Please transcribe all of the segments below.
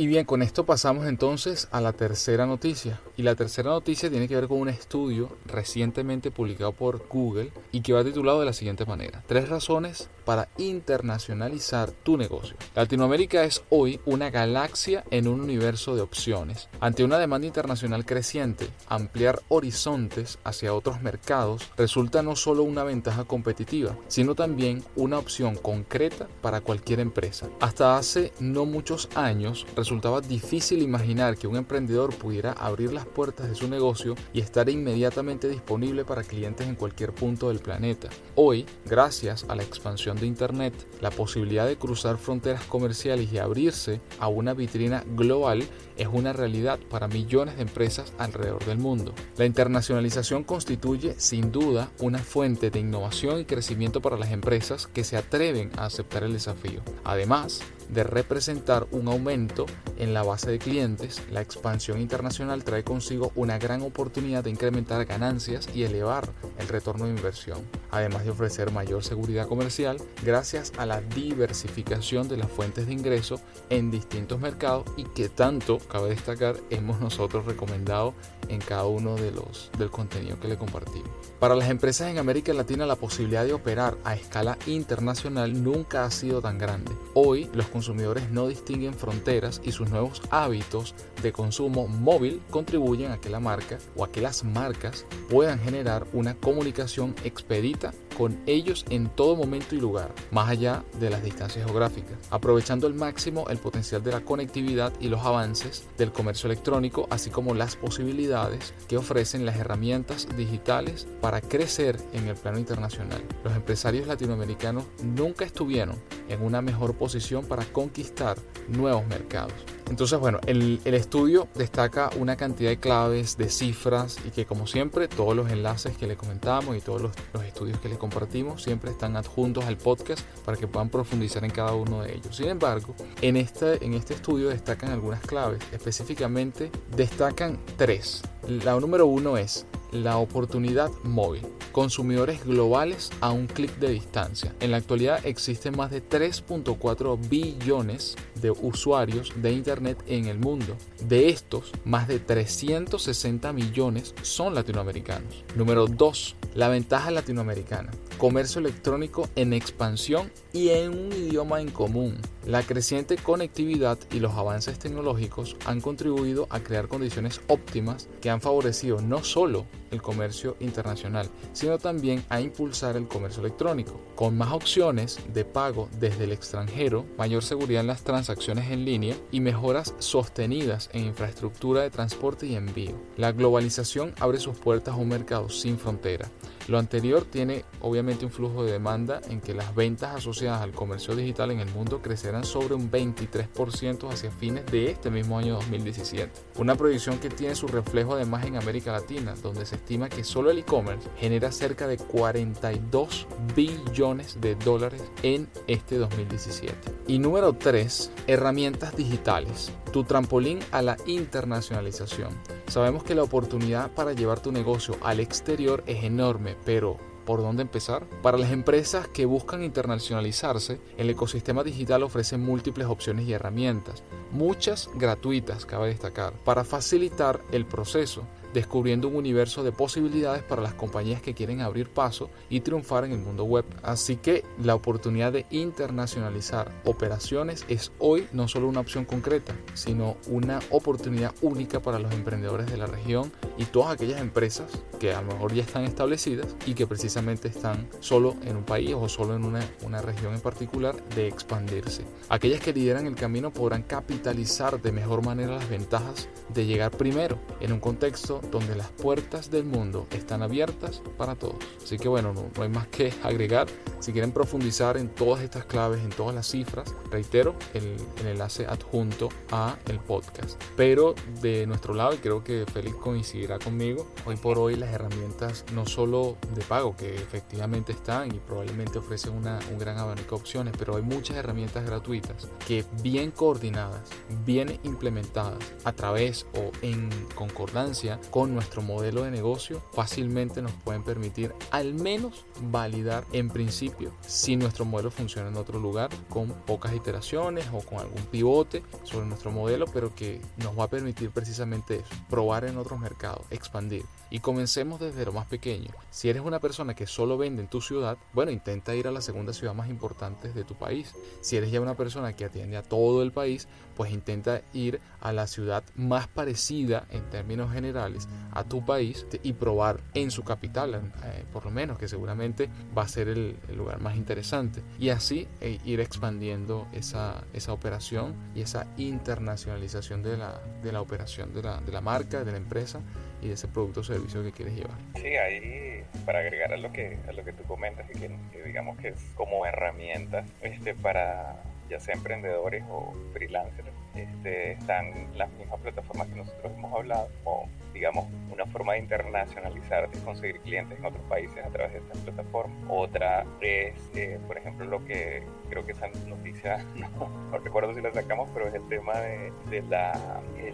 Y bien, con esto pasamos entonces a la tercera noticia. Y la tercera noticia tiene que ver con un estudio recientemente publicado por Google y que va titulado de la siguiente manera. Tres razones para internacionalizar tu negocio. Latinoamérica es hoy una galaxia en un universo de opciones. Ante una demanda internacional creciente, ampliar horizontes hacia otros mercados resulta no solo una ventaja competitiva, sino también una opción concreta para cualquier empresa. Hasta hace no muchos años, resultaba difícil imaginar que un emprendedor pudiera abrir las puertas de su negocio y estar inmediatamente disponible para clientes en cualquier punto del planeta. Hoy, gracias a la expansión de Internet, la posibilidad de cruzar fronteras comerciales y abrirse a una vitrina global es una realidad para millones de empresas alrededor del mundo. La internacionalización constituye sin duda una fuente de innovación y crecimiento para las empresas que se atreven a aceptar el desafío. Además, de representar un aumento en la base de clientes, la expansión internacional trae consigo una gran oportunidad de incrementar ganancias y elevar el retorno de inversión, además de ofrecer mayor seguridad comercial gracias a la diversificación de las fuentes de ingreso en distintos mercados y que tanto, cabe destacar, hemos nosotros recomendado en cada uno de los del contenido que le compartimos. Para las empresas en América Latina la posibilidad de operar a escala internacional nunca ha sido tan grande. Hoy los consumidores no distinguen fronteras y sus nuevos hábitos de consumo móvil contribuyen a que la marca o a que las marcas puedan generar una comunicación expedita con ellos en todo momento y lugar, más allá de las distancias geográficas, aprovechando al máximo el potencial de la conectividad y los avances del comercio electrónico, así como las posibilidades que ofrecen las herramientas digitales para crecer en el plano internacional. Los empresarios latinoamericanos nunca estuvieron en una mejor posición para conquistar nuevos mercados. Entonces, bueno, el, estudio destaca una cantidad de claves, de cifras y que como siempre todos los enlaces que le comentamos y todos los, estudios que le compartimos siempre están adjuntos al podcast para que puedan profundizar en cada uno de ellos. Sin embargo, en este, en este estudio destacan algunas claves, específicamente destacan tres. La número uno es la oportunidad móvil. Consumidores globales a un clic de distancia. En la actualidad existen más de 3.4 billones de usuarios de Internet en el mundo. De estos, más de 360 millones son latinoamericanos. Número 2. La ventaja latinoamericana. Comercio electrónico en expansión y en un idioma en común. La creciente conectividad y los avances tecnológicos han contribuido a crear condiciones óptimas que han favorecido no solo el comercio internacional, sino también a impulsar el comercio electrónico. Con más opciones de pago desde el extranjero, mayor seguridad en las transacciones en línea y mejoras sostenidas en infraestructura de transporte y envío. La globalización abre sus puertas a un mercado sin frontera. Lo anterior tiene obviamente un flujo de demanda en que las ventas asociadas al comercio digital en el mundo crecerán sobre un 23% hacia fines de este mismo año 2017. Una proyección que tiene su reflejo además en América Latina, donde se estima que solo el e-commerce genera cerca de 42 billones de dólares en este 2017. Y número 3, herramientas digitales, tu trampolín a la internacionalización. Sabemos que la oportunidad para llevar tu negocio al exterior es enorme, pero ¿Por dónde empezar? Para las empresas que buscan internacionalizarse, el ecosistema digital ofrece múltiples opciones y herramientas, muchas gratuitas, cabe destacar, para facilitar el proceso descubriendo un universo de posibilidades para las compañías que quieren abrir paso y triunfar en el mundo web. Así que la oportunidad de internacionalizar operaciones es hoy no solo una opción concreta, sino una oportunidad única para los emprendedores de la región y todas aquellas empresas que a lo mejor ya están establecidas y que precisamente están solo en un país o solo en una, una región en particular de expandirse. Aquellas que lideran el camino podrán capitalizar de mejor manera las ventajas de llegar primero en un contexto donde las puertas del mundo están abiertas para todos. Así que bueno, no, hay más que agregar. Si quieren profundizar en todas estas claves, en todas las cifras, reitero el, el enlace adjunto a el podcast. Pero de nuestro lado, y creo que Félix coincidirá conmigo, hoy por hoy las herramientas no solo de pago, que efectivamente están y probablemente ofrecen una, un gran abanico de opciones, pero hay muchas herramientas gratuitas que bien coordinadas, bien implementadas a través o en concordancia con nuestro modelo de negocio fácilmente nos pueden permitir al menos validar en principio si nuestro modelo funciona en otro lugar con pocas iteraciones o con algún pivote sobre nuestro modelo, pero que nos va a permitir precisamente eso, probar en otros mercados, expandir. Y comencemos desde lo más pequeño. Si eres una persona que solo vende en tu ciudad, bueno, intenta ir a la segunda ciudad más importante de tu país. Si eres ya una persona que atiende a todo el país, pues intenta ir a la ciudad más parecida en términos generales a tu país y probar en su capital, eh, por lo menos, que seguramente va a ser el, lugar más interesante. Y así eh, ir expandiendo esa, esa operación y esa internacionalización de la, de la operación de la, de la marca, de la empresa y de ese producto o servicio que quieres llevar. Sí, ahí para agregar a lo que, a lo que tú comentas y que, digamos que es como herramienta este, para ya sea emprendedores o freelancers, este, están las mismas plataformas que nosotros hemos hablado, o digamos una forma de internacionalizar, de conseguir clientes en otros países a través de estas plataformas. Otra es, eh, por ejemplo, lo que creo que esa noticia, no, recuerdo si la sacamos, pero es el tema de, eh,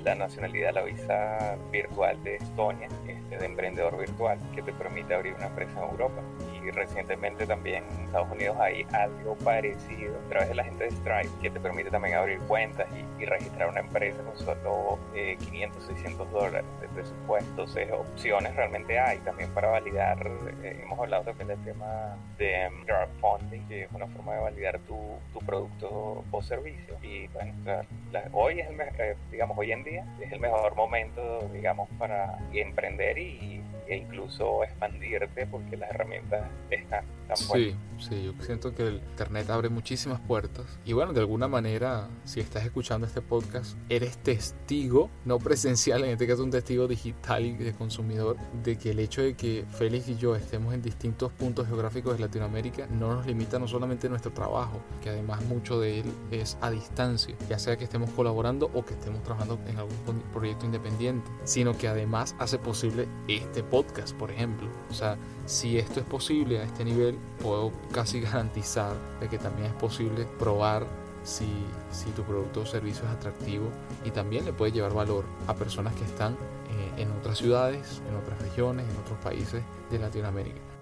la, nacionalidad, la visa virtual de Estonia, este, de emprendedor virtual, que te permite abrir una empresa en Europa. Y recientemente también en Estados Unidos hay algo parecido a través de la gente de Stripe, que te permite también abrir cuentas y, y registrar una empresa con solo 500, eh, 600 dólares de presupuesto. Entonces, opciones realmente hay también para validar. Eh, hemos hablado también del tema de crowdfunding, que es una forma de validar tu, tu producto o servicio. Y bueno, hoy es el, eh, digamos, hoy en día es el mejor momento, digamos, para emprender y, e incluso expandirte porque las herramientas están tan. Sí, sí, yo siento que el Internet abre muchísimas puertas. Y bueno, de alguna manera, si estás escuchando este podcast, eres testigo, no presencial, en este caso un testigo digital y de consumidor, de que el hecho de que Félix y yo estemos en distintos puntos geográficos de Latinoamérica no nos limita no solamente nuestro trabajo, que además mucho de él es a distancia, ya sea que estemos colaborando o que estemos trabajando en algún proyecto independiente, sino que además hace posible este podcast, por ejemplo. O sea, si esto es posible a este nivel, puedo casi garantizar de que también es posible probar si, si tu producto o servicio es atractivo y también le puede llevar valor a personas que están eh, en otras ciudades, en otras regiones, en otros países de Latinoamérica.